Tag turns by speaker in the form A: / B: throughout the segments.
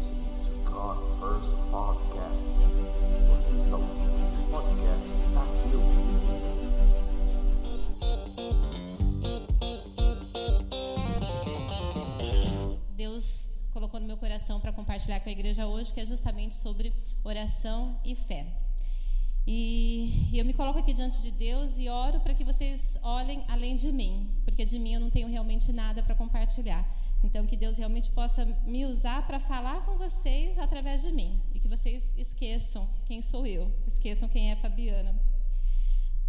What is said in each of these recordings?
A: listening to God First Podcasts. Você está ouvindo os podcasts da Deus Primeiro.
B: Deus colocou no meu coração para compartilhar com a igreja hoje, que é justamente sobre oração e fé. E eu me coloco aqui diante de Deus e oro para que vocês olhem além de mim, porque de mim eu não tenho realmente nada para compartilhar. Então, que Deus realmente possa me usar para falar com vocês através de mim e que vocês esqueçam quem sou eu, esqueçam quem é Fabiana.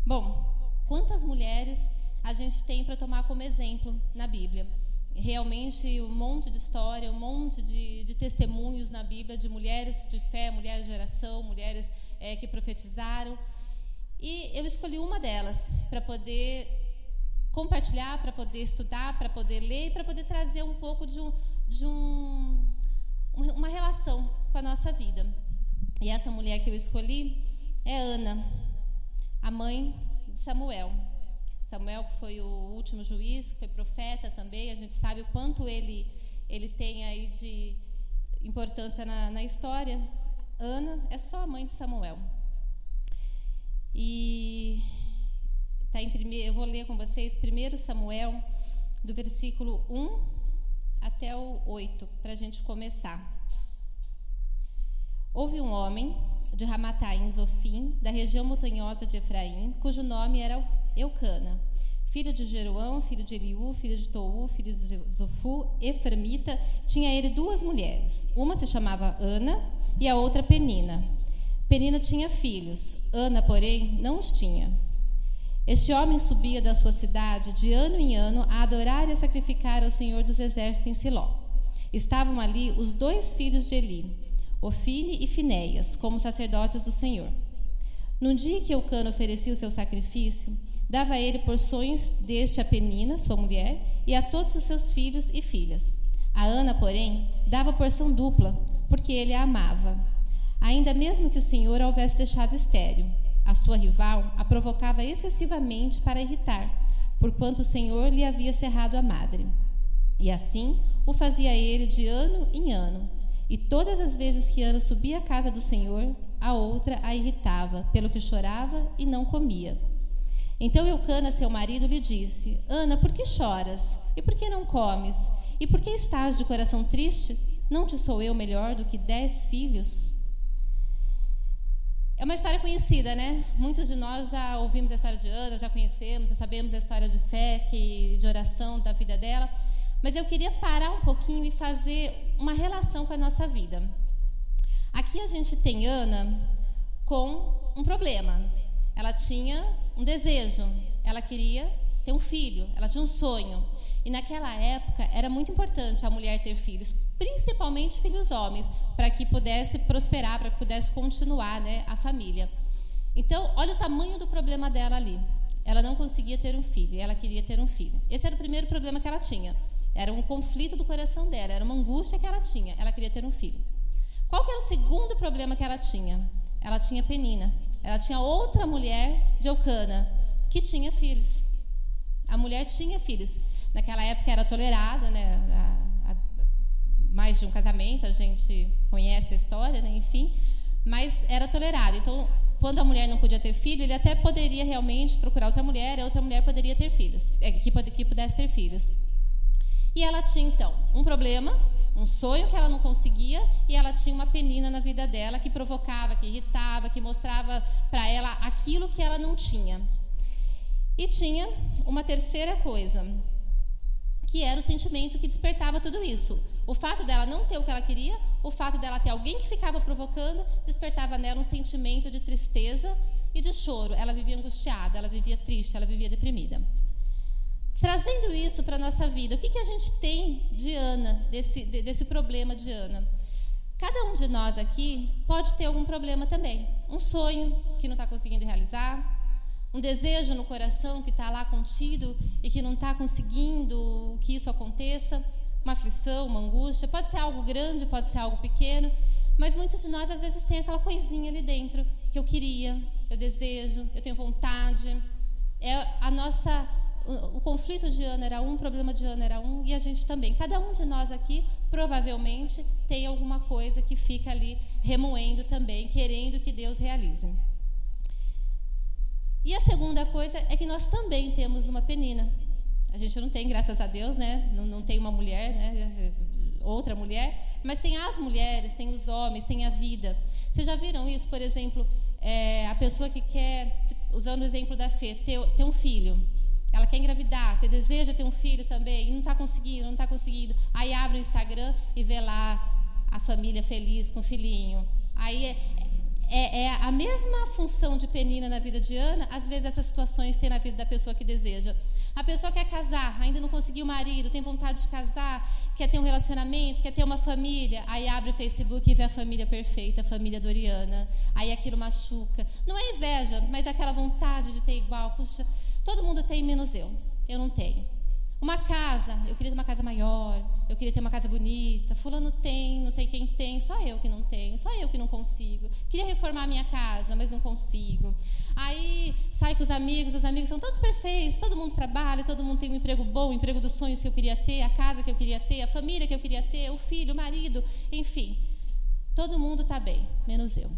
B: Bom, quantas mulheres a gente tem para tomar como exemplo na Bíblia? realmente um monte de história, um monte de, de, testemunhos na Bíblia de mulheres de fé, mulheres de oração, mulheres é, que profetizaram. E eu escolhi uma delas para poder compartilhar, para poder estudar, para poder ler e para poder trazer um pouco de, um, de um, uma relação com a nossa vida. E essa mulher que eu escolhi é Ana, a mãe de Samuel. Samuel, que foi o último juiz, que foi profeta também, a gente sabe o quanto ele, ele tem aí de importância na, na história. Ana é só a mãe de Samuel. E tá em primeiro, eu vou ler com vocês 1 Samuel, do versículo 1 até o 8, para a gente começar. Houve um homem de Ramataim Zofim, da região montanhosa de Efraim, cujo nome era Eucana, filho de Jeroão, filho de Eliú, filho de Tou, filho de Zofu, Eframita, tinha ele duas mulheres. Uma se chamava Ana e a outra Penina. Penina tinha filhos, Ana, porém, não os tinha. Este homem subia da sua cidade de ano em ano a adorar e a sacrificar ao Senhor dos Exércitos em Siló. Estavam ali os dois filhos de Eli, Ofine e Finéias, como sacerdotes do Senhor. No dia que Eucano oferecia o seu sacrifício, Dava ele porções deste a Penina, sua mulher, e a todos os seus filhos e filhas. A Ana, porém, dava porção dupla, porque ele a amava. Ainda mesmo que o Senhor a houvesse deixado estéril, a sua rival a provocava excessivamente para irritar, porquanto o Senhor lhe havia cerrado a madre. E assim o fazia ele de ano em ano. E todas as vezes que Ana subia à casa do Senhor, a outra a irritava, pelo que chorava e não comia. Então Eucana, seu marido, lhe disse: Ana, por que choras? E por que não comes? E por que estás de coração triste? Não te sou eu melhor do que dez filhos? É uma história conhecida, né? Muitos de nós já ouvimos a história de Ana, já conhecemos, já sabemos a história de fé, que, de oração da vida dela. Mas eu queria parar um pouquinho e fazer uma relação com a nossa vida. Aqui a gente tem Ana com um problema. Ela tinha um desejo, ela queria ter um filho, ela tinha um sonho. E naquela época era muito importante a mulher ter filhos, principalmente filhos homens, para que pudesse prosperar, para que pudesse continuar né, a família. Então, olha o tamanho do problema dela ali. Ela não conseguia ter um filho, ela queria ter um filho. Esse era o primeiro problema que ela tinha. Era um conflito do coração dela, era uma angústia que ela tinha. Ela queria ter um filho. Qual era o segundo problema que ela tinha? Ela tinha penina. Ela tinha outra mulher de Eucana que tinha filhos. A mulher tinha filhos. Naquela época era tolerado, né? A, a, mais de um casamento, a gente conhece a história, né? enfim. Mas era tolerado. Então, quando a mulher não podia ter filho, ele até poderia realmente procurar outra mulher, e outra mulher poderia ter filhos, é, que, que pudesse ter filhos. E ela tinha, então, um problema um sonho que ela não conseguia e ela tinha uma penina na vida dela que provocava, que irritava, que mostrava para ela aquilo que ela não tinha. E tinha uma terceira coisa, que era o sentimento que despertava tudo isso. O fato dela não ter o que ela queria, o fato dela ter alguém que ficava provocando, despertava nela um sentimento de tristeza e de choro. Ela vivia angustiada, ela vivia triste, ela vivia deprimida. Trazendo isso para a nossa vida, o que, que a gente tem de Ana, desse, desse problema de Ana? Cada um de nós aqui pode ter algum problema também. Um sonho que não está conseguindo realizar, um desejo no coração que está lá contido e que não está conseguindo que isso aconteça, uma aflição, uma angústia. Pode ser algo grande, pode ser algo pequeno, mas muitos de nós às vezes tem aquela coisinha ali dentro que eu queria, eu desejo, eu tenho vontade. É a nossa o, o, conflito de Ana era um, o problema de Ana era um, e a gente também. Cada um de nós aqui, provavelmente, tem alguma coisa que fica ali remoendo também, querendo que Deus realize. E a segunda coisa é que nós também temos uma penina. A gente não tem, graças a Deus, né? Não, não tem uma mulher, né? outra mulher, mas tem as mulheres, tem os homens, tem a vida. Vocês já viram isso, por exemplo, é, a pessoa que quer, usando o exemplo da Fê, ter, ter um filho. Ela quer engravidar, ter deseja ter um filho também, e não está conseguindo, não está conseguindo. Aí abre o Instagram e vê lá a família feliz com o filhinho. Aí é, é, a mesma função de Penina na vida de Ana, às vezes essas situações tem na vida da pessoa que deseja. A pessoa quer casar, ainda não conseguiu marido, tem vontade de casar, quer ter um relacionamento, quer ter uma família. Aí abre o Facebook e vê a família perfeita, a família Doriana. Aí aquilo machuca. Não é inveja, mas é aquela vontade de ter igual. Puxa, todo mundo tem, menos eu. Eu não tenho. Uma casa, eu queria ter uma casa maior, eu queria ter uma casa bonita. Fulano tem, não sei quem tem, só eu que não tenho, só eu que não consigo. Queria reformar a minha casa, mas não consigo. Aí sai com os amigos, os amigos são todos perfeitos, todo mundo trabalha, todo mundo tem um emprego bom, o emprego dos sonhos que eu queria ter, a casa que eu queria ter, a família que eu queria ter, o filho, o marido, enfim. Todo mundo está bem, menos eu.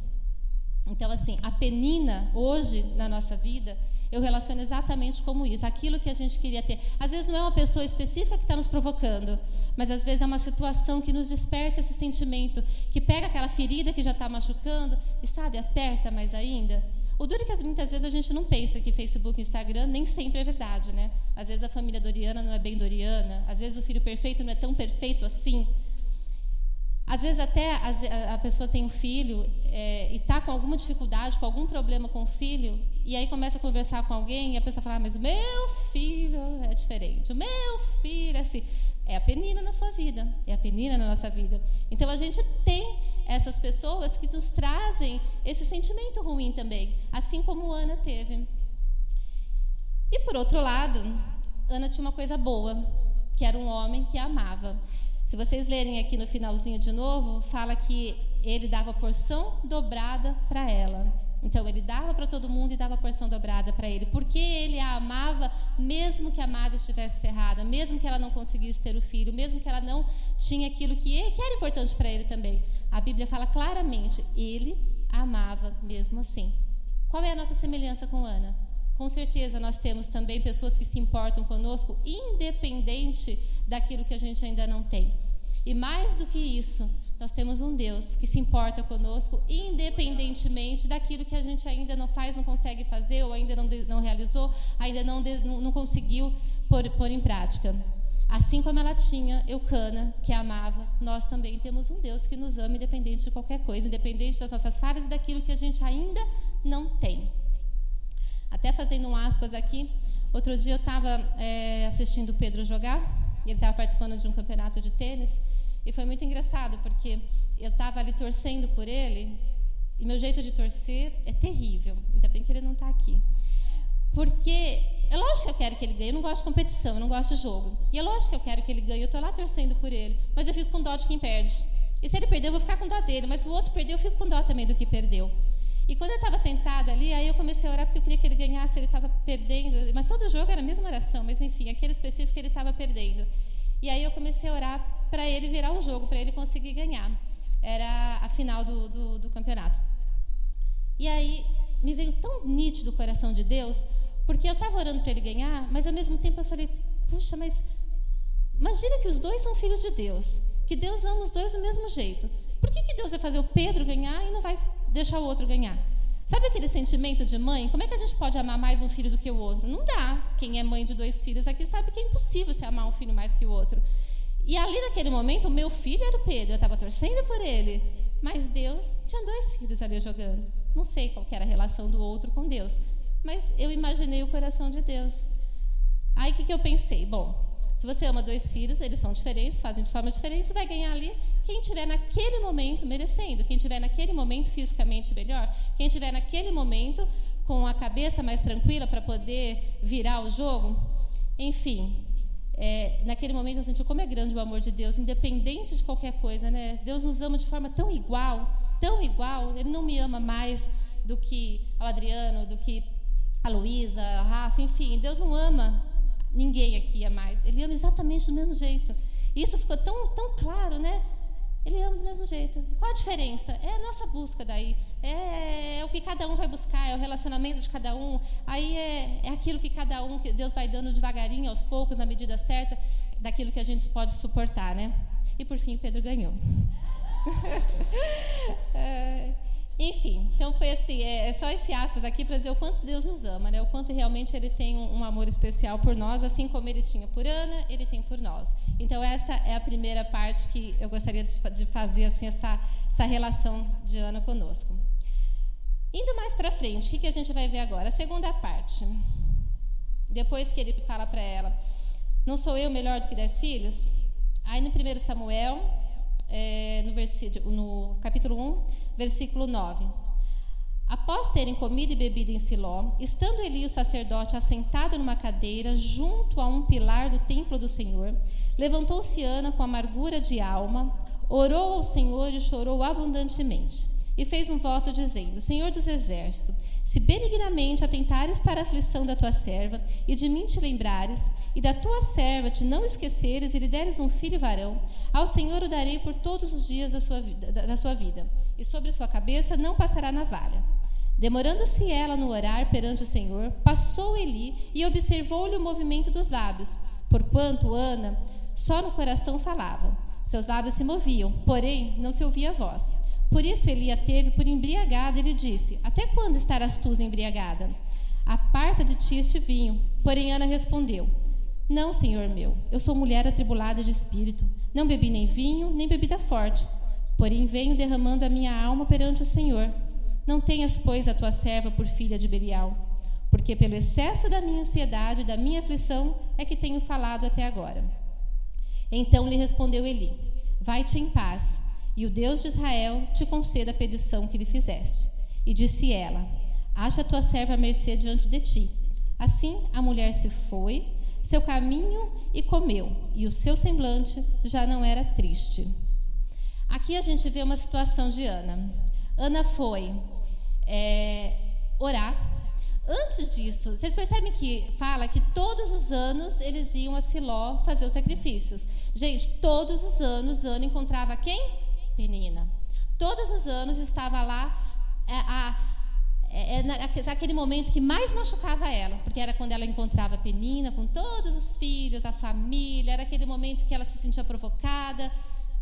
B: Então, assim, a penina hoje na nossa vida eu relaciono exatamente como isso, aquilo que a gente queria ter. Às vezes não é uma pessoa específica que está nos provocando, mas às vezes é uma situação que nos desperta esse sentimento, que pega aquela ferida que já está machucando e, sabe, aperta mais ainda. O duro é que muitas vezes a gente não pensa que Facebook Instagram nem sempre é verdade, né? Às vezes a família doriana não é bem doriana, às vezes o filho perfeito não é tão perfeito assim. Às vezes até a, pessoa tem um filho é, e está com alguma dificuldade, com algum problema com o filho, e aí começa a conversar com alguém e a pessoa fala, ah, mas o meu filho é diferente, o meu filho é assim. É a penina na sua vida, é a penina na nossa vida. Então a gente tem essas pessoas que nos trazem esse sentimento ruim também, assim como Ana teve. E por outro lado, Ana tinha uma coisa boa, que era um homem que a amava. Se vocês lerem aqui no finalzinho de novo, fala que ele dava porção dobrada para ela. Então ele dava para todo mundo e dava porção dobrada para ele, porque ele a amava, mesmo que a amada estivesse cerrada, mesmo que ela não conseguisse ter o filho, mesmo que ela não tinha aquilo que, que era importante para ele também. A Bíblia fala claramente, ele a amava mesmo assim. Qual é a nossa semelhança com Ana? Com certeza nós temos também pessoas que se importam conosco, independente daquilo que a gente ainda não tem. E mais do que isso, nós temos um Deus que se importa conosco, independentemente daquilo que a gente ainda não faz, não consegue fazer, ou ainda não, não realizou, ainda não, não, conseguiu pôr, pôr em prática. Assim como ela tinha Eucana, que amava, nós também temos um Deus que nos ama, independente de qualquer coisa, independente das nossas falhas e daquilo que a gente ainda não tem. Até fazendo um aspas aqui, outro dia eu estava é, assistindo o Pedro jogar, ele estava participando de um campeonato de tênis, e foi muito engraçado, porque eu estava ali torcendo por ele, e meu jeito de torcer é terrível, ainda bem que ele não está aqui. Porque é lógico que eu quero que ele ganhe, eu não gosto de competição, eu não gosto de jogo. E é lógico que eu quero que ele ganhe, eu estou lá torcendo por ele, mas eu fico com dó de quem perde. E se ele perder, eu vou ficar com dó dele, mas se o outro perder, eu fico com dó também do que perdeu. E quando eu estava sentada ali, aí eu comecei a orar porque eu queria que ele ganhasse, ele estava perdendo. Mas todo jogo era a mesma oração, mas enfim, aquele específico ele estava perdendo. E aí eu comecei a orar para ele virar o jogo, para ele conseguir ganhar. Era a final do, do, do campeonato. E aí me veio tão nítido o coração de Deus, porque eu estava orando para ele ganhar, mas ao mesmo tempo eu falei: puxa, mas imagina que os dois são filhos de Deus, que Deus ama os dois do mesmo jeito. Por que, que Deus vai fazer o Pedro ganhar e não vai deixar o outro ganhar. Sabe aquele sentimento de mãe? Como é que a gente pode amar mais um filho do que o outro? Não dá. Quem é mãe de dois filhos aqui sabe que é impossível você amar um filho mais que o outro. E ali naquele momento, o meu filho era o Pedro, eu estava torcendo por ele. Mas Deus tinha dois filhos ali jogando. Não sei qual era a relação do outro com Deus. Mas eu imaginei o coração de Deus. Aí o que, que eu pensei? Bom, se você ama dois filhos, eles são diferentes, fazem de forma diferente, vai ganhar ali quem tiver naquele momento merecendo, quem tiver naquele momento fisicamente melhor, quem tiver naquele momento com a cabeça mais tranquila para poder virar o jogo. Enfim, é, naquele momento eu senti como é grande o amor de Deus, independente de qualquer coisa, né? Deus nos ama de forma tão igual, tão igual. Ele não me ama mais do que o Adriano, do que a Luísa, a Rafa, enfim. Deus não ama ninguém aqui ia mais. Ele ama exatamente do mesmo jeito. E isso ficou tão, tão claro, né? Ele ama do mesmo jeito. Qual a diferença? É a nossa busca daí. É, é, o que cada um vai buscar, é o relacionamento de cada um. Aí é, é aquilo que cada um, que Deus vai dando devagarinho, aos poucos, na medida certa, daquilo que a gente pode suportar, né? E por fim, Pedro ganhou. é, enfim, então foi assim, é, é só esse aspas aqui para dizer o quanto Deus nos ama, né? O quanto realmente Ele tem um, um, amor especial por nós, assim como Ele tinha por Ana, Ele tem por nós. Então essa é a primeira parte que eu gostaria de, de fazer assim essa essa relação de Ana conosco. Indo mais para frente, o que, que a gente vai ver agora? A segunda parte. Depois que ele fala para ela, não sou eu melhor do que dez filhos? Aí no 1 Samuel, é, no, no capítulo 1, versículo 9. Após terem comido e bebido em Siló, estando Eli, o sacerdote, assentado numa cadeira junto a um pilar do templo do Senhor, levantou-se Ana com amargura de alma, orou ao Senhor e chorou abundantemente. E fez um voto dizendo: Senhor dos exércitos, se benignamente atentares para a aflição da tua serva, e de mim te lembrares, e da tua serva te não esqueceres, e lhe deres um filho varão, ao Senhor o darei por todos os dias da sua, da, da sua vida, e sobre sua cabeça não passará navalha. Demorando-se ela no orar perante o Senhor, passou Eli e observou-lhe o movimento dos lábios, porquanto Ana só no coração falava. Seus lábios se moviam, porém não se ouvia a voz. Por isso Elia teve por embriagada e lhe disse: Até quando estarás tu embriagada? Aparta de ti este vinho. Porém Ana respondeu: Não, senhor meu, eu sou mulher atribulada de espírito. Não bebi nem vinho, nem bebida forte. Porém venho derramando a minha alma perante o Senhor. Não tenhas, pois, a tua serva por filha de Belial, porque pelo excesso da minha ansiedade e da minha aflição é que tenho falado até agora. Então lhe respondeu Eli: Vai-te em paz e o Deus de Israel te conceda a petição que lhe fizeste. E disse ela: Acha a tua serva mercê diante de ti. Assim a mulher se foi, seu caminho e comeu, e o seu semblante já não era triste. Aqui a gente vê uma situação de Ana. Ana foi é, orar. Antes disso, vocês percebem que fala que todos os anos eles iam a Siló fazer os sacrifícios. Gente, todos os anos Ana encontrava quem? Penina. Todos os anos estava lá é, a, é, é, aquele momento que mais machucava ela, porque era quando ela encontrava Penina com todos os filhos, a família, era aquele momento que ela se sentia provocada,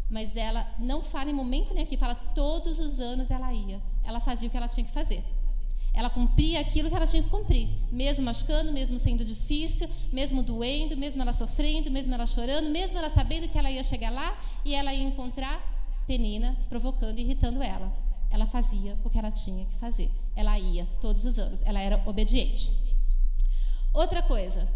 B: mas ela não fala em momento nenhum aqui, fala todos os anos ela ia, ela fazia o que ela tinha que fazer. Ela cumpria aquilo que ela tinha que cumprir, mesmo machucando, mesmo sendo difícil, mesmo doendo, mesmo ela sofrendo, mesmo ela chorando, mesmo ela sabendo que ela ia chegar lá e ela ia encontrar Penina, provocando e irritando ela. Ela fazia o que ela tinha que fazer. Ela ia todos os anos. Ela era obediente. Outra coisa.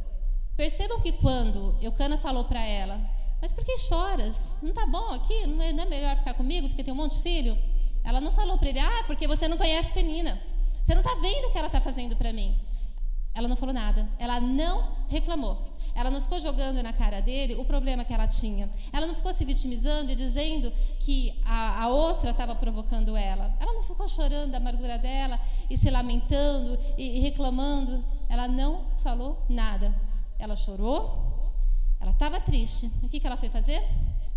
B: Percebam que quando Eucana falou para ela, mas por que choras? Não tá bom aqui? É, não é melhor ficar comigo do que ter um monte de filho? Ela não falou para ele, ah, porque você não conhece Penina. Você não está vendo o que ela está fazendo para mim. Ela não falou nada. Ela não reclamou. Ela não ficou jogando na cara dele o problema que ela tinha. Ela não ficou se vitimizando e dizendo que a, a outra estava provocando ela. Ela não ficou chorando da amargura dela e se lamentando e, e reclamando. Ela não falou nada. Ela chorou, ela estava triste. O que, que ela foi fazer?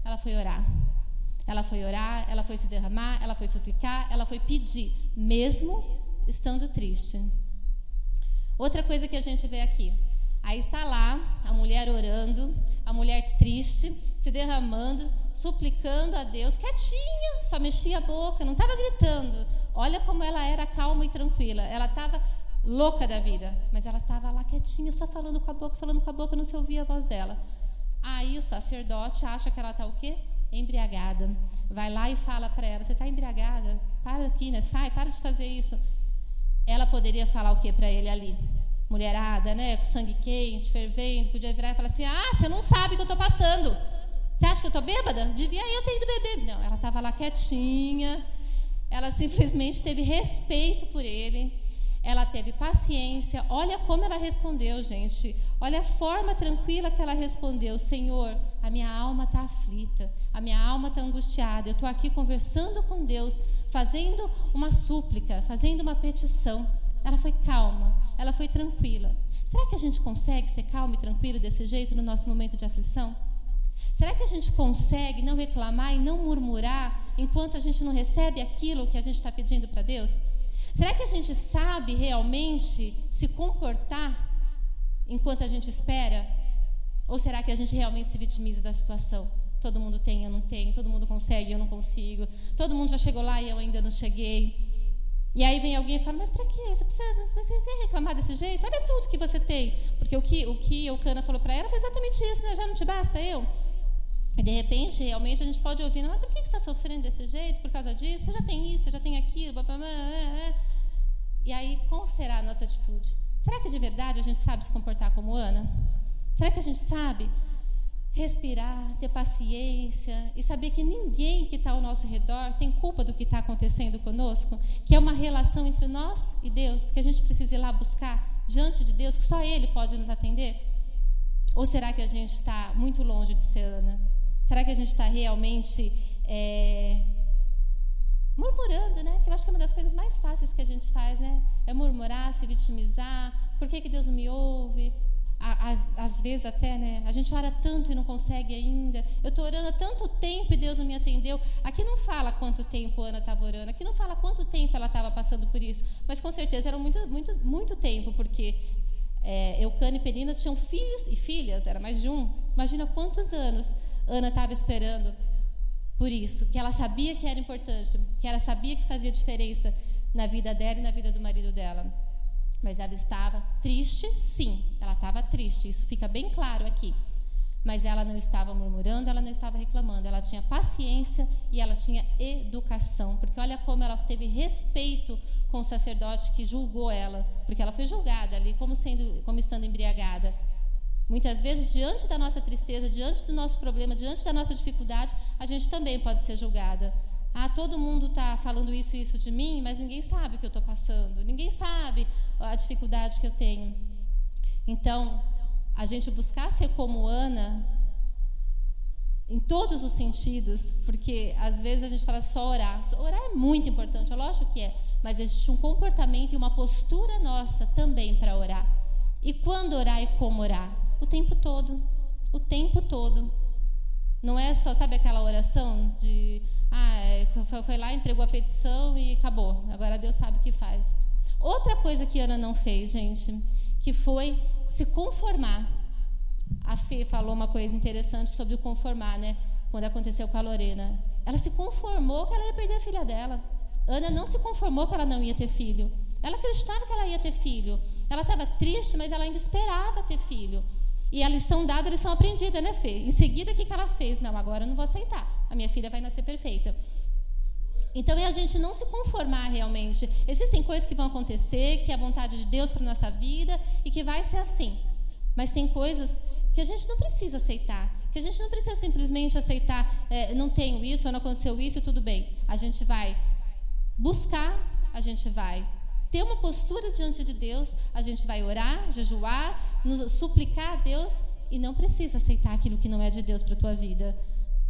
B: Ela foi orar. Ela foi orar, ela foi se derramar, ela foi suplicar, ela foi pedir, mesmo estando triste. Outra coisa que a gente vê aqui, Aí está lá a mulher orando, a mulher triste, se derramando, suplicando a Deus, quietinha, só mexia a boca, não estava gritando. Olha como ela era calma e tranquila. Ela estava louca da vida, mas ela estava lá quietinha, só falando com a boca, falando com a boca, não se ouvia a voz dela. Aí o sacerdote acha que ela está o quê? Embriagada. Vai lá e fala para ela: Você está embriagada? Para aqui, né? Sai, para de fazer isso. Ela poderia falar o que para ele ali? Mulherada, né, com sangue quente, fervendo, podia virar e falar assim: Ah, você não sabe o que eu estou passando. Você acha que eu estou bêbada? Devia eu ter ido beber. Não, ela estava lá quietinha. Ela simplesmente teve respeito por ele. Ela teve paciência. Olha como ela respondeu, gente. Olha a forma tranquila que ela respondeu: Senhor, a minha alma está aflita, a minha alma está angustiada. Eu estou aqui conversando com Deus, fazendo uma súplica, fazendo uma petição. Ela foi calma, ela foi tranquila. Será que a gente consegue ser calmo e tranquilo desse jeito no nosso momento de aflição? Será que a gente consegue não reclamar e não murmurar enquanto a gente não recebe aquilo que a gente está pedindo para Deus? Será que a gente sabe realmente se comportar enquanto a gente espera? Ou será que a gente realmente se vitimiza da situação? Todo mundo tem, eu não tenho. Todo mundo consegue, eu não consigo. Todo mundo já chegou lá e eu ainda não cheguei. E aí vem alguém e fala, mas para quê? Você precisa você reclamar desse jeito? Olha tudo que você tem. Porque o que o que o Cana falou para ela foi exatamente isso, né? Já não te basta eu? E de repente, realmente, a gente pode ouvir, mas por que você está sofrendo desse jeito? Por causa disso? Você já tem isso, você já tem aquilo. Blá, blá, blá, e aí, qual será a nossa atitude? Será que de verdade a gente sabe se comportar como Ana? Será que a gente sabe respirar, ter paciência e saber que ninguém que está ao nosso redor tem culpa do que está acontecendo conosco? Que é uma relação entre nós e Deus, que a gente precisa ir lá buscar diante de Deus, que só Ele pode nos atender? Ou será que a gente está muito longe de ser Ana? Será que a gente está realmente é, murmurando, né? Que eu acho que é uma das coisas mais fáceis que a gente faz, né? É murmurar, se vitimizar. Por que, que Deus não me ouve? Às, às vezes até, né? A gente ora tanto e não consegue ainda. Eu estou orando há tanto tempo e Deus não me atendeu. Aqui não fala quanto tempo Ana estava orando. Aqui não fala quanto tempo ela estava passando por isso. Mas com certeza era muito, muito, muito tempo, porque é, Eucana e Penina tinham filhos e filhas, era mais de um. Imagina quantos anos Ana estava esperando por isso, que ela sabia que era importante, que ela sabia que fazia diferença na vida dela e na vida do marido dela. Mas ela estava triste, sim, ela estava triste, isso fica bem claro aqui. Mas ela não estava murmurando, ela não estava reclamando, ela tinha paciência e ela tinha educação, porque olha como ela teve respeito com o sacerdote que julgou ela, porque ela foi julgada ali como sendo, como estando embriagada. Muitas vezes, diante da nossa tristeza, diante do nosso problema, diante da nossa dificuldade, a gente também pode ser julgada. Ah, todo mundo está falando isso e isso de mim, mas ninguém sabe o que eu estou passando, ninguém sabe a dificuldade que eu tenho. Então, a gente buscar ser como Ana, em todos os sentidos, porque às vezes a gente fala só orar. Orar é muito importante, é lógico que é, mas existe um comportamento e uma postura nossa também para orar. E quando orar e como orar? o tempo todo. O tempo todo. Não é só, sabe aquela oração de, ah, é, foi lá, entregou a petição e acabou. Agora Deus sabe o que faz. Outra coisa que Ana não fez, gente, que foi se conformar. A Fê falou uma coisa interessante sobre o conformar, né? Quando aconteceu com a Lorena. Ela se conformou que ela ia perder a filha dela. Ana não se conformou que ela não ia ter filho. Ela acreditava que ela ia ter filho. Ela estava triste, mas ela ainda esperava ter filho. E a lição dada, a lição aprendida, né, Fê? Em seguida, o que, que ela fez? Não, agora eu não vou aceitar. A minha filha vai nascer perfeita. Então é a gente não se conformar realmente. Existem coisas que vão acontecer, que é a vontade de Deus para nossa vida e que vai ser assim. Mas tem coisas que a gente não precisa aceitar. Que a gente não precisa simplesmente aceitar, é, não tenho isso, não aconteceu isso, tudo bem. A gente vai buscar, a gente vai ter uma postura diante de Deus, a gente vai orar, jejuar, nos suplicar a Deus e não precisa aceitar aquilo que não é de Deus para a tua vida.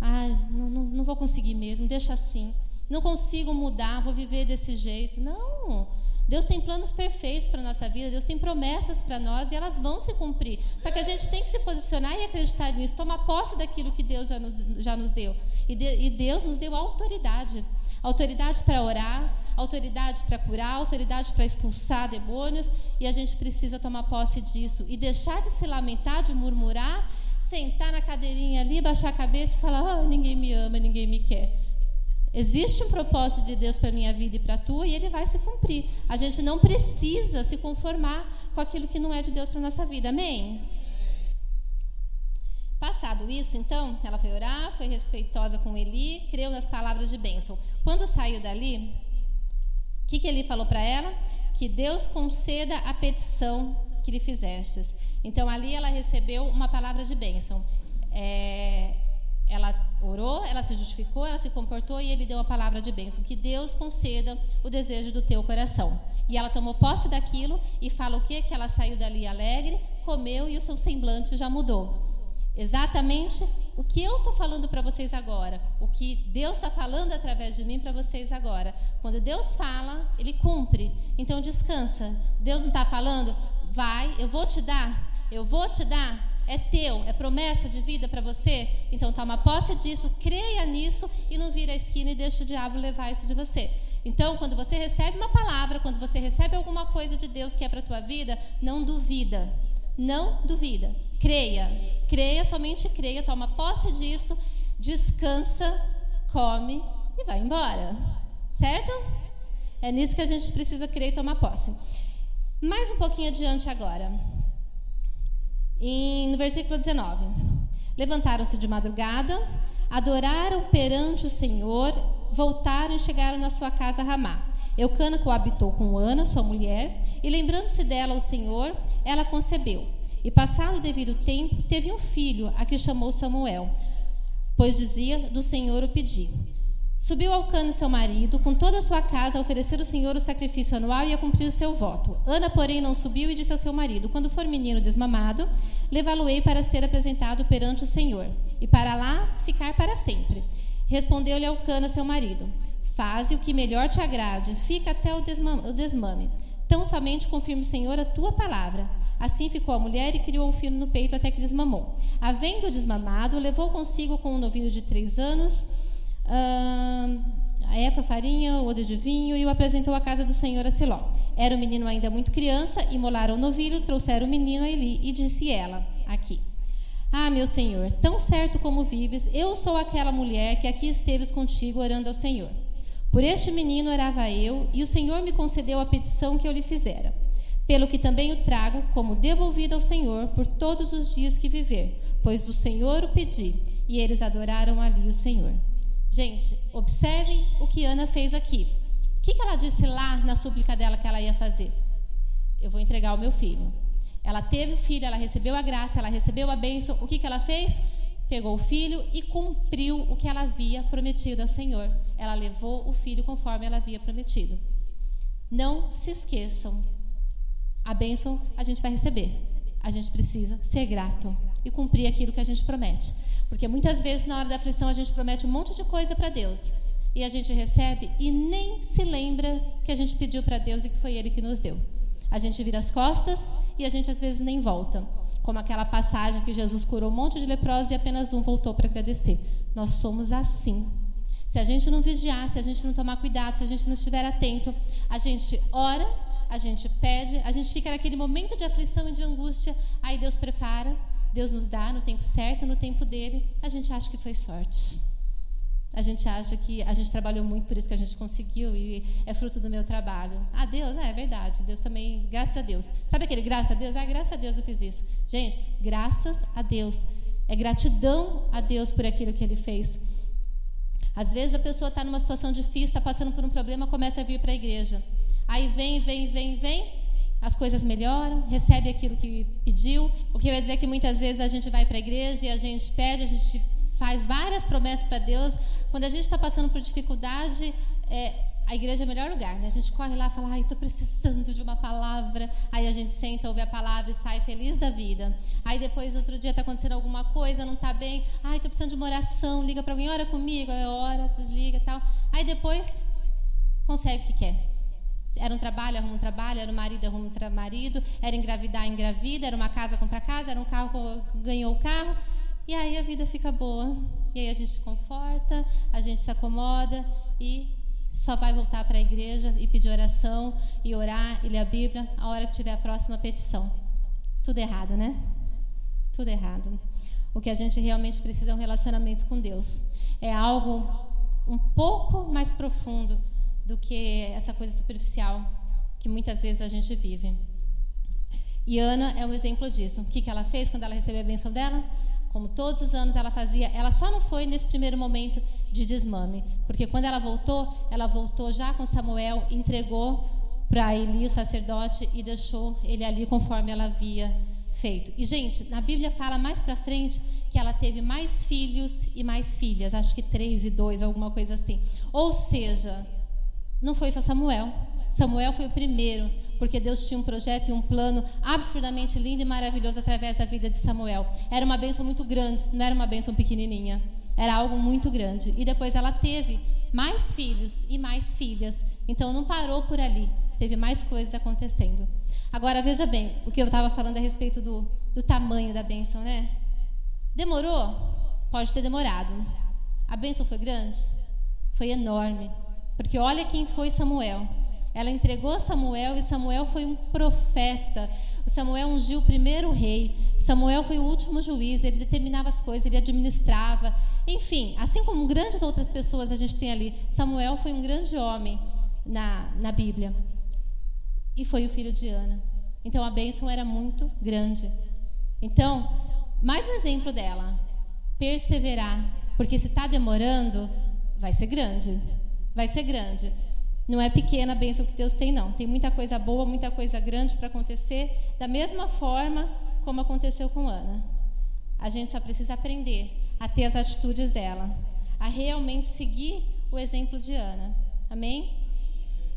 B: Ah, não, não, não vou conseguir mesmo, deixa assim. Não consigo mudar, vou viver desse jeito. Não. Deus tem planos perfeitos para a nossa vida, Deus tem promessas para nós e elas vão se cumprir. Só que a gente tem que se posicionar e acreditar nisso, tomar posse daquilo que Deus já nos, já nos deu. E, de, e Deus nos deu autoridade autoridade para orar, autoridade para curar, autoridade para expulsar demônios, e a gente precisa tomar posse disso e deixar de se lamentar, de murmurar, sentar na cadeirinha ali, baixar a cabeça e falar: oh, ninguém me ama, ninguém me quer. Existe um propósito de Deus para a minha vida e para a tua, e ele vai se cumprir. A gente não precisa se conformar com aquilo que não é de Deus para a nossa vida. Amém? Passado isso, então, ela foi orar, foi respeitosa com Eli, creu nas palavras de bênção. Quando saiu dali, o que, que Eli falou para ela? Que Deus conceda a petição que lhe fizestes. Então, ali ela recebeu uma palavra de bênção. É, ela orou, ela se justificou, ela se comportou e ele deu a palavra de bênção. Que Deus conceda o desejo do teu coração. E ela tomou posse daquilo e fala o quê? Que ela saiu dali alegre, comeu e o seu semblante já mudou. Exatamente o que eu estou falando para vocês agora, o que Deus está falando através de mim para vocês agora. Quando Deus fala, Ele cumpre. Então descansa. Deus não está falando, vai, eu vou te dar, eu vou te dar. É teu, é promessa de vida para você? Então toma posse disso, creia nisso e não vira a esquina e deixa o diabo levar isso de você. Então, quando você recebe uma palavra, quando você recebe alguma coisa de Deus que é para a tua vida, não duvida. Não duvida. Creia. Creia, somente creia, toma posse disso, descansa, come e vai embora. Certo? É nisso que a gente precisa crer e tomar posse. Mais um pouquinho adiante agora. Em, no versículo 19. Levantaram-se de madrugada, adoraram perante o Senhor, voltaram e chegaram na sua casa Ramá. Eucana coabitou com Ana, sua mulher, e lembrando-se dela o Senhor, ela concebeu. E passado o devido tempo, teve um filho, a que chamou Samuel, pois dizia: Do Senhor o pedi. Subiu Alcana, seu marido, com toda a sua casa, a oferecer ao Senhor o sacrifício anual e a cumprir o seu voto. Ana, porém, não subiu e disse ao seu marido: Quando for menino desmamado, levá-lo-ei para ser apresentado perante o Senhor, e para lá ficar para sempre. Respondeu-lhe Alcana, seu marido: Faze o que melhor te agrade, fica até o desmame. Tão somente confirme o Senhor a tua palavra. Assim ficou a mulher e criou um filho no peito até que desmamou. Havendo desmamado, levou consigo com um novilho de três anos a Efa farinha, o odre de vinho e o apresentou à casa do Senhor a Siló. Era o menino ainda muito criança, imolaram o novilho, trouxeram o menino a Eli e disse ela, aqui, ah, meu Senhor, tão certo como vives, eu sou aquela mulher que aqui esteves contigo orando ao Senhor. Por este menino orava eu, e o Senhor me concedeu a petição que eu lhe fizera. Pelo que também o trago como devolvido ao Senhor por todos os dias que viver, pois do Senhor o pedi, e eles adoraram ali o Senhor. Gente, observem o que Ana fez aqui. O que, ela disse lá na súplica dela que ela ia fazer? Eu vou entregar o meu filho. Ela teve o filho, ela recebeu a graça, ela recebeu a bênção. O que ela fez? Pegou o filho e cumpriu o que ela havia prometido ao Senhor. Ela levou o filho conforme ela havia prometido. Não se esqueçam. A bênção a gente vai receber. A gente precisa ser grato e cumprir aquilo que a gente promete. Porque muitas vezes na hora da aflição a gente promete um monte de coisa para Deus e a gente recebe e nem se lembra que a gente pediu para Deus e que foi Ele que nos deu. A gente vira as costas e a gente às vezes nem volta. Como aquela passagem que Jesus curou um monte de leprosos e apenas um voltou para agradecer. Nós somos assim. Se a gente não vigiar, se a gente não tomar cuidado, se a gente não estiver atento, a gente ora, a gente pede, a gente fica naquele momento de aflição e de angústia, aí Deus prepara, Deus nos dá no tempo certo, no tempo dele, a gente acha que foi sorte. A gente acha que a gente trabalhou muito, por isso que a gente conseguiu e é fruto do meu trabalho. Ah, Deus, é, é verdade. Deus também, graças a Deus. Sabe aquele graças a Deus? Ah, graças a Deus eu fiz isso. Gente, graças a Deus. É gratidão a Deus por aquilo que ele fez. Às vezes a pessoa está numa situação difícil, está passando por um problema, começa a vir para a igreja. Aí vem, vem, vem, vem, as coisas melhoram, recebe aquilo que pediu. O que vai dizer que muitas vezes a gente vai para a igreja e a gente pede, a gente faz várias promessas para Deus. Quando a gente está passando por dificuldade, é, a igreja é o melhor lugar. Né? A gente corre lá e fala, estou precisando de uma palavra. Aí a gente senta, ouve a palavra e sai feliz da vida. Aí depois, outro dia, está acontecendo alguma coisa, não está bem. Ai, estou precisando de uma oração, liga para alguém, ora comigo. Aí ora, desliga tal. Aí depois, consegue o que quer. Era um trabalho, arruma um trabalho, era um marido, arruma um marido, era engravidar, engravida, era uma casa, compra casa, era um carro, ganhou o carro. E aí a vida fica boa. E aí a gente se conforta, a gente se acomoda e só vai voltar para a igreja e pedir oração e orar e ler a Bíblia a hora que tiver a próxima petição. Tudo errado, né? Tudo errado. O que a gente realmente precisa é um relacionamento com Deus. É algo um pouco mais profundo do que essa coisa superficial que muitas vezes a gente vive. E Ana é um exemplo disso. O que, ela fez quando ela recebeu a benção dela? Como todos os anos ela fazia, ela só não foi nesse primeiro momento de desmame, porque quando ela voltou, ela voltou já com Samuel, entregou para Eli, o sacerdote, e deixou ele ali conforme ela havia feito. E gente, na Bíblia fala mais para frente que ela teve mais filhos e mais filhas, acho que três e dois, alguma coisa assim. Ou seja, não foi só Samuel. Samuel foi o primeiro, porque Deus tinha um projeto e um plano absurdamente lindo e maravilhoso através da vida de Samuel. Era uma bênção muito grande, não era uma bênção pequenininha. Era algo muito grande. E depois ela teve mais filhos e mais filhas. Então não parou por ali. teve mais coisas acontecendo. Agora veja bem, o que eu estava falando a respeito do, do tamanho da bênção, né? Demorou? Pode ter demorado. A bênção foi grande? Foi enorme. Porque olha quem foi Samuel. Ela entregou Samuel e Samuel foi um profeta. Samuel ungiu o primeiro rei. Samuel foi o último juiz. Ele determinava as coisas, ele administrava. Enfim, assim como grandes outras pessoas a gente tem ali, Samuel foi um grande homem na, na Bíblia. E foi o filho de Ana. Então a bênção era muito grande. Então, mais um exemplo dela. Perseverar. Porque se está demorando, vai ser grande. Vai ser grande. Não é pequena a bênção que Deus tem, não. Tem muita coisa boa, muita coisa grande para acontecer, da mesma forma como aconteceu com Ana. A gente só precisa aprender a ter as atitudes dela, a realmente seguir o exemplo de Ana. Amém?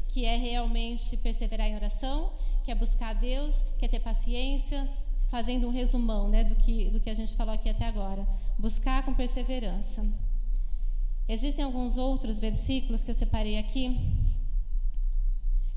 B: Que é realmente perseverar em oração, que é buscar a Deus, que é ter paciência, fazendo um resumão né, do, que, do que a gente falou aqui até agora. Buscar com perseverança. Existem alguns outros versículos que eu separei aqui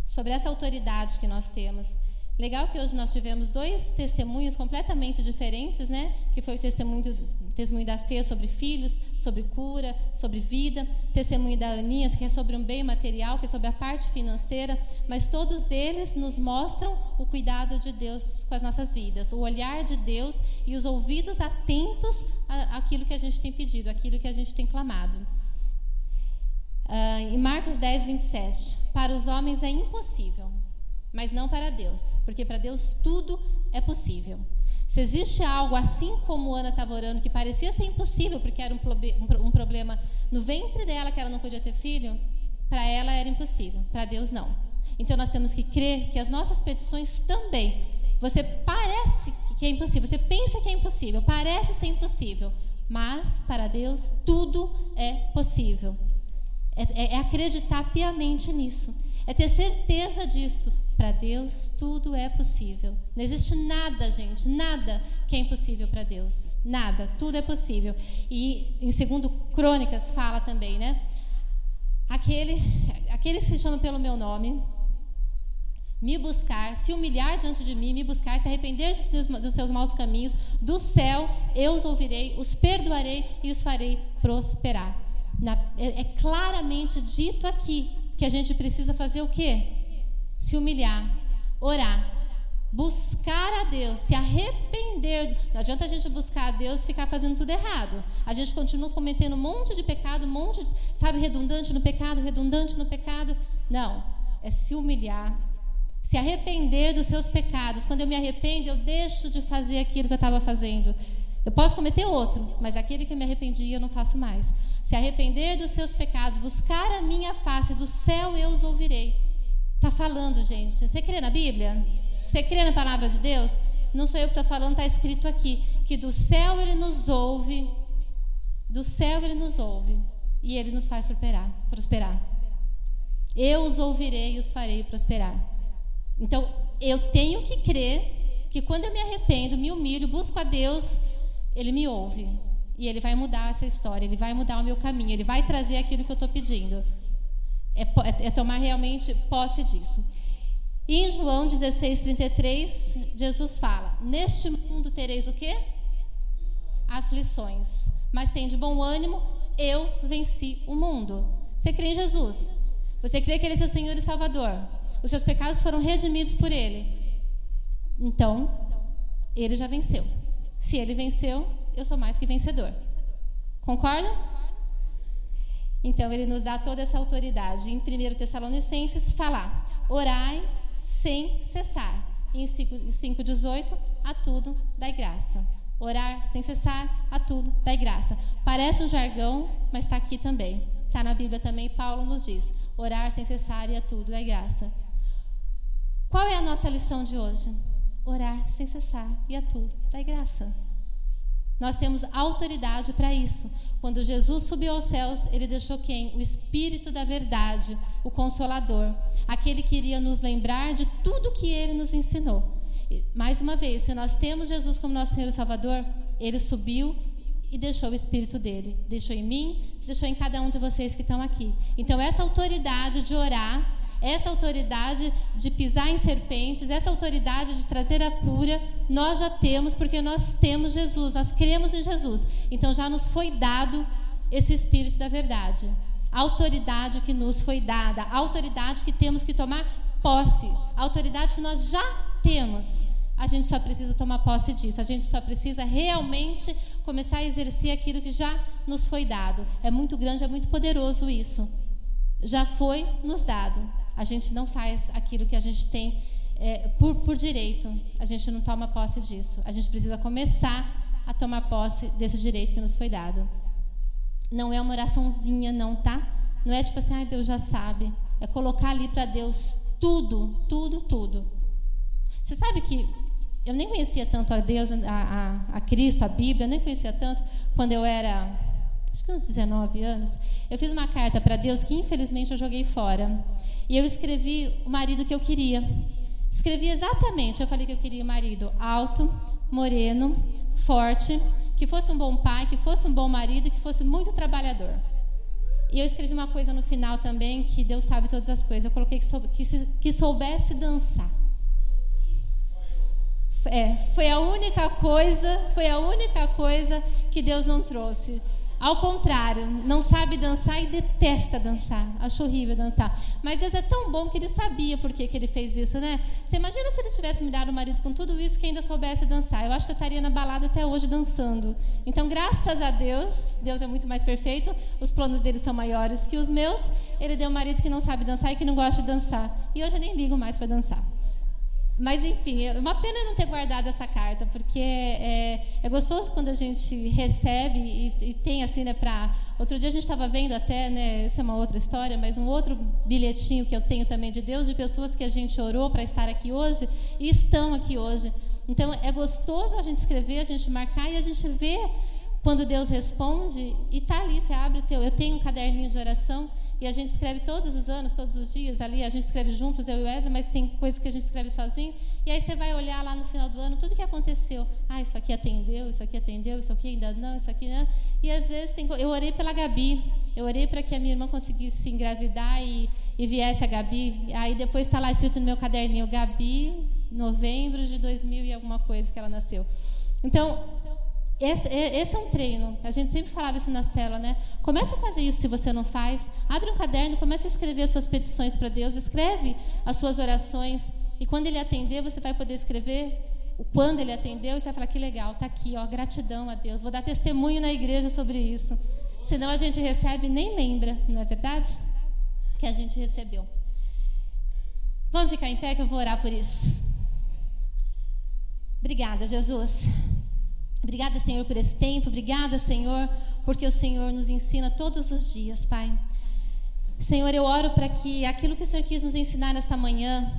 B: sobre essa autoridade que nós temos. Legal que hoje nós tivemos dois testemunhos completamente diferentes, né? Que foi o testemunho, testemunho da Fê sobre filhos, sobre cura, sobre vida, testemunho da Aninha, que é sobre um bem material, que é sobre a parte financeira, mas todos eles nos mostram o cuidado de Deus com as nossas vidas, o olhar de Deus e os ouvidos atentos àquilo que a gente tem pedido, àquilo que a gente tem clamado. Uh, em Marcos 10, 27. Para os homens é impossível, mas não para Deus, porque para Deus tudo é possível. Se existe algo assim como Ana estava orando, que parecia ser impossível, porque era um, um, um problema no ventre dela que ela não podia ter filho, para ela era impossível, para Deus não. Então nós temos que crer que as nossas petições também. Você parece que é impossível, você pensa que é impossível, parece ser impossível, mas para Deus tudo é possível. É, é, é acreditar piamente nisso. É ter certeza disso. Para Deus, tudo é possível. Não existe nada, gente, nada que é impossível para Deus. Nada, tudo é possível. E em segundo Crônicas fala também, né? Aquele, aquele que se chama pelo meu nome, me buscar, se humilhar diante de mim, me buscar, se arrepender dos, dos seus maus caminhos, do céu eu os ouvirei, os perdoarei e os farei prosperar. Na, é, é claramente dito aqui que a gente precisa fazer o quê? Se humilhar, orar, buscar a Deus, se arrepender. Não adianta a gente buscar a Deus e ficar fazendo tudo errado. A gente continua cometendo um monte de pecado, um monte de, sabe, redundante no pecado, redundante no pecado. Não, é se humilhar, se arrepender dos seus pecados. Quando eu me arrependo, eu deixo de fazer aquilo que eu estava fazendo. Eu posso cometer outro, mas aquele que me arrependi eu não faço mais. Se arrepender dos seus pecados, buscar a minha face, do céu eu os ouvirei. Está falando, gente. Você crê na Bíblia? Você crê na palavra de Deus? Não sou eu que estou falando, está escrito aqui. Que do céu ele nos ouve, do céu ele nos ouve, e ele nos faz prosperar. prosperar. Eu os ouvirei e os farei prosperar. Então, eu tenho que crer que quando eu me arrependo, me humilho, busco a Deus, ele me ouve. E ele vai mudar essa história, ele vai mudar o meu caminho, ele vai trazer aquilo que eu estou pedindo. É, é, é, tomar realmente posse disso. E em João 16, 33, Jesus fala: Neste mundo tereis o quê? Aflições. Mas tem de bom ânimo, eu venci o mundo. Você crê em Jesus? Você crê que Ele é seu Senhor e Salvador? Os seus pecados foram redimidos por Ele? Então, Ele já venceu. Se ele venceu, eu sou mais que vencedor. Concorda? Então ele nos dá toda essa autoridade. Em 1 Tessalonicenses falar: orai sem cessar. Em 5,18, a tudo dai graça. Orar sem cessar, a tudo dai graça. Parece um jargão, mas está aqui também. Está na Bíblia também, Paulo nos diz: orar sem cessar e a tudo dai graça. Qual é a nossa lição de hoje? Orar sem cessar e a tudo dai graça. Nós temos autoridade para isso. Quando Jesus subiu aos céus, ele deixou quem? O Espírito da Verdade, o Consolador, aquele que iria nos lembrar de tudo que ele nos ensinou. E, mais uma vez, se nós temos Jesus como nosso Senhor e Salvador, ele subiu e deixou o Espírito dele. Deixou em mim, deixou em cada um de vocês que estão aqui. Então, essa autoridade de orar essa autoridade de pisar em serpentes, essa autoridade de trazer a cura, nós já temos, porque nós temos Jesus, nós cremos em Jesus. Então já nos foi dado esse Espírito da verdade. A autoridade que nos foi dada, a autoridade que temos que tomar posse, a autoridade que nós já temos. A gente só precisa tomar posse disso, a gente só precisa realmente começar a exercer aquilo que já nos foi dado. É muito grande, é muito poderoso isso. Já foi nos dado. A gente não faz aquilo que a gente tem é, por, por direito. A gente não toma posse disso. A gente precisa começar a tomar posse desse direito que nos foi dado. Não é uma oraçãozinha, não, tá? Não é tipo assim, ai, Deus já sabe. É colocar ali para Deus tudo, tudo, tudo. Você sabe que eu nem conhecia tanto a Deus, a, a, a Cristo, a Bíblia, eu nem conhecia tanto quando eu era, acho que uns 19 anos. Eu fiz uma carta para Deus que infelizmente eu joguei fora. E eu escrevi o marido que eu queria. Escrevi exatamente, eu falei que eu queria um marido alto, moreno, forte, que fosse um bom pai, que fosse um bom marido, que fosse muito trabalhador. E eu escrevi uma coisa no final também, que Deus sabe todas as coisas. Eu coloquei que, que, que soubesse dançar. É, foi a única coisa, foi a única coisa que Deus não trouxe. Ao contrário, não sabe dançar e detesta dançar. Acho horrível dançar. Mas Deus é tão bom que ele sabia por que, que ele fez isso, né? Você imagina se ele tivesse me dado um marido com tudo isso que ainda soubesse dançar. Eu acho que eu estaria na balada até hoje dançando. Então, graças a Deus, Deus é muito mais perfeito, os planos dele são maiores que os meus. Ele deu um marido que não sabe dançar e que não gosta de dançar. E hoje eu nem ligo mais para dançar. Mas, enfim, é uma pena não ter guardado essa carta, porque é, é gostoso quando a gente recebe e, e tem, assim, né, para... Outro dia a gente estava vendo até, né, isso é uma outra história, mas um outro bilhetinho que eu tenho também de Deus, de pessoas que a gente orou para estar aqui hoje e estão aqui hoje. Então, é gostoso a gente escrever, a gente marcar e a gente ver quando Deus responde e tá ali, você abre o teu... Eu tenho um caderninho de oração e a gente escreve todos os anos, todos os dias ali, a gente escreve juntos, eu e o Wesley, mas tem coisas que a gente escreve sozinho. E aí você vai olhar lá no final do ano tudo que aconteceu. Ah, isso aqui atendeu, isso aqui atendeu, isso aqui ainda não, isso aqui não. E às vezes tem, eu orei pela Gabi, eu orei para que a minha irmã conseguisse se engravidar e, e viesse a Gabi. Aí depois está lá escrito no meu caderninho, Gabi, novembro de 2000 e alguma coisa que ela nasceu. Então, esse, esse, é um treino. A gente sempre falava isso na célula, né? Começa a fazer isso se você não faz. Abre um caderno, começa a escrever as suas petições para Deus, escreve as suas orações. E quando ele atender, você vai poder escrever o quando ele atendeu, e você vai falar que legal, tá aqui, ó, gratidão a Deus. Vou dar testemunho na igreja sobre isso. Senão a gente recebe e nem lembra, não é verdade? Que a gente recebeu. Vamos ficar em pé que eu vou orar por isso. Obrigada, Jesus. Obrigada, Senhor, por esse tempo. Obrigada, Senhor, porque o Senhor nos ensina todos os dias, Pai. Senhor, eu oro para que aquilo que o Senhor quis nos ensinar nesta manhã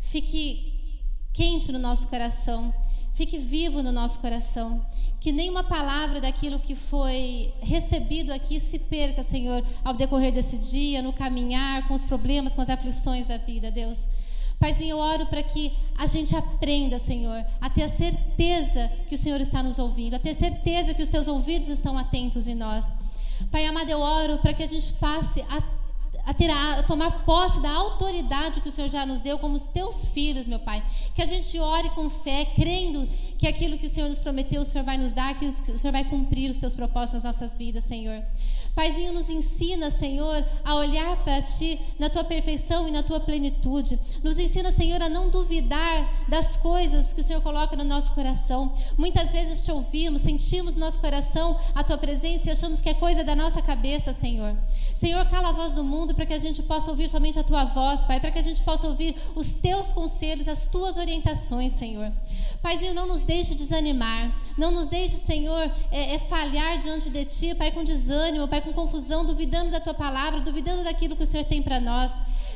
B: fique quente no nosso coração, fique vivo no nosso coração. Que nenhuma palavra daquilo que foi recebido aqui se perca, Senhor, ao decorrer desse dia, no caminhar, com os problemas, com as aflições da vida, Deus. Paizinho, eu oro para que a gente aprenda, Senhor, a ter a certeza que o Senhor está nos ouvindo, a ter certeza que os teus ouvidos estão atentos em nós. Pai amado, eu oro para que a gente passe a, a, ter a, a tomar posse da autoridade que o Senhor já nos deu como os teus filhos, meu Pai. Que a gente ore com fé, crendo que aquilo que o Senhor nos prometeu, o Senhor vai nos dar, que o Senhor vai cumprir os teus propósitos nas nossas vidas, Senhor. Paizinho, nos ensina, Senhor, a olhar para Ti na Tua perfeição e na Tua plenitude. Nos ensina, Senhor, a não duvidar das coisas que o Senhor coloca no nosso coração. Muitas vezes te ouvimos, sentimos no nosso coração a Tua presença e achamos que é coisa da nossa cabeça, Senhor. Senhor, cala a voz do mundo para que a gente possa ouvir somente a Tua voz, Pai, para que a gente possa ouvir os Teus conselhos, as Tuas orientações, Senhor. Paizinho, não nos deixe desanimar, não nos deixe, Senhor, é, é falhar diante de Ti, Pai, com desânimo, Pai, com confusão, duvidando da Tua palavra, duvidando daquilo que o Senhor tem para nós.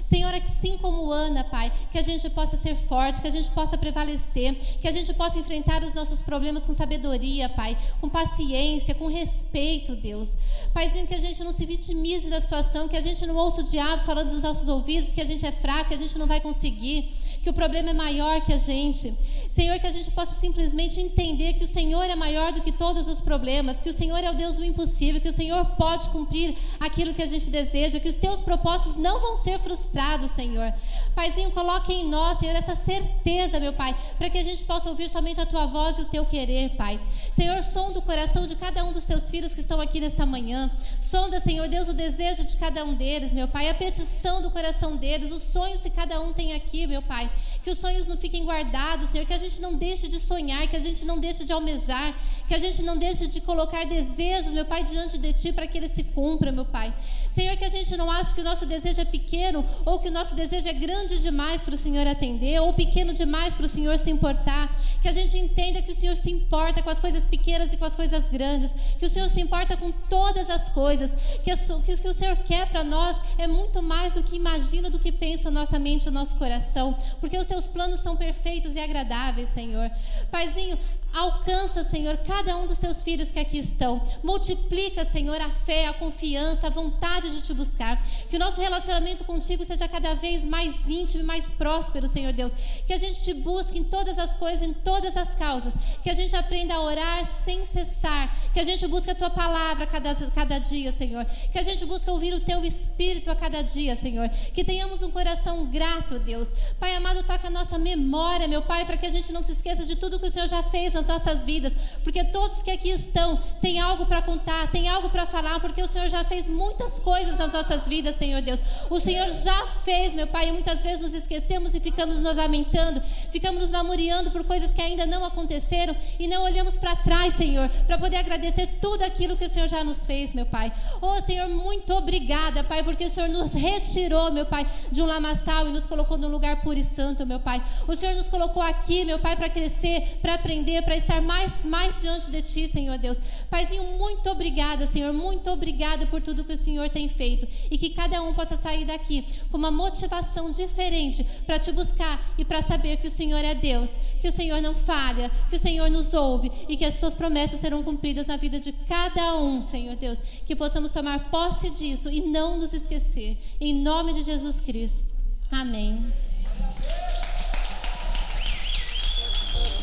B: Senhor, assim como Ana, Pai, que a gente possa ser forte, que a gente possa prevalecer, que a gente possa enfrentar os nossos problemas com sabedoria, Pai, com paciência, com respeito, Deus. Paizinho, que a gente não se vitimize da situação, que a gente não ouça o diabo falando dos nossos ouvidos que a gente é fraco, que a gente não vai conseguir que o problema é maior que a gente. Senhor, que a gente possa simplesmente entender que o Senhor é maior do que todos os problemas, que o Senhor é o Deus do impossível, que o Senhor pode cumprir aquilo que a gente deseja, que os teus propósitos não vão ser frustrados, Senhor. Paizinho, coloque em nós, Senhor, essa certeza, meu Pai, para que a gente possa ouvir somente a tua voz e o teu querer, Pai. Senhor, som do coração de cada um dos teus filhos que estão aqui nesta manhã. Sonda, Senhor Deus, o desejo de cada um deles, meu Pai, a petição do coração deles, os sonhos que cada um tem aqui, meu Pai. Que os sonhos não fiquem guardados, Senhor, que a gente não deixe de sonhar, que a gente não deixe de almejar, que a gente não deixe de colocar desejos, meu Pai, diante de Ti para que eles se cumpram, meu Pai. Senhor, que a gente não ache que o nosso desejo é pequeno ou que o nosso desejo é grande demais para o Senhor atender ou pequeno demais para o Senhor se importar. Que a gente entenda que o Senhor se importa com as coisas pequenas e com as coisas grandes. Que o Senhor se importa com todas as coisas. Que, o que o Senhor quer para nós é muito mais do que imagina, do que pensa a nossa mente, o nosso coração. Porque os teus planos são perfeitos e agradáveis, Senhor. Paizinho, Alcança, Senhor, cada um dos teus filhos que aqui estão. Multiplica, Senhor, a fé, a confiança, a vontade de te buscar. Que o nosso relacionamento contigo seja cada vez mais íntimo e mais próspero, Senhor Deus. Que a gente te busque em todas as coisas, em todas as causas. Que a gente aprenda a orar sem cessar. Que a gente busque a tua palavra cada, cada dia, Senhor. Que a gente busque ouvir o teu espírito a cada dia, Senhor. Que tenhamos um coração grato, Deus. Pai amado, toca a nossa memória, meu Pai, para que a gente não se esqueça de tudo que o Senhor já fez nas nossas vidas, porque todos que aqui estão têm algo para contar, têm algo para falar, porque o Senhor já fez muitas coisas nas nossas vidas, Senhor Deus. O Senhor já fez, meu Pai, e muitas vezes nos esquecemos e ficamos nos lamentando, ficamos nos namoriando por coisas que ainda não aconteceram e não olhamos para trás, Senhor, para poder agradecer tudo aquilo que o Senhor já nos fez, meu Pai. Oh, Senhor, muito obrigada, Pai, porque o Senhor nos retirou, meu Pai, de um lamaçal e nos colocou num lugar puro e santo, meu Pai. O Senhor nos colocou aqui, meu Pai, para crescer, para aprender, para para estar mais, mais diante de Ti, Senhor Deus. Paizinho, muito obrigada, Senhor. Muito obrigada por tudo que o Senhor tem feito. E que cada um possa sair daqui com uma motivação diferente para Te buscar e para saber que o Senhor é Deus, que o Senhor não falha, que o Senhor nos ouve e que as Suas promessas serão cumpridas na vida de cada um, Senhor Deus. Que possamos tomar posse disso e não nos esquecer. Em nome de Jesus Cristo. Amém.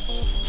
B: Amém.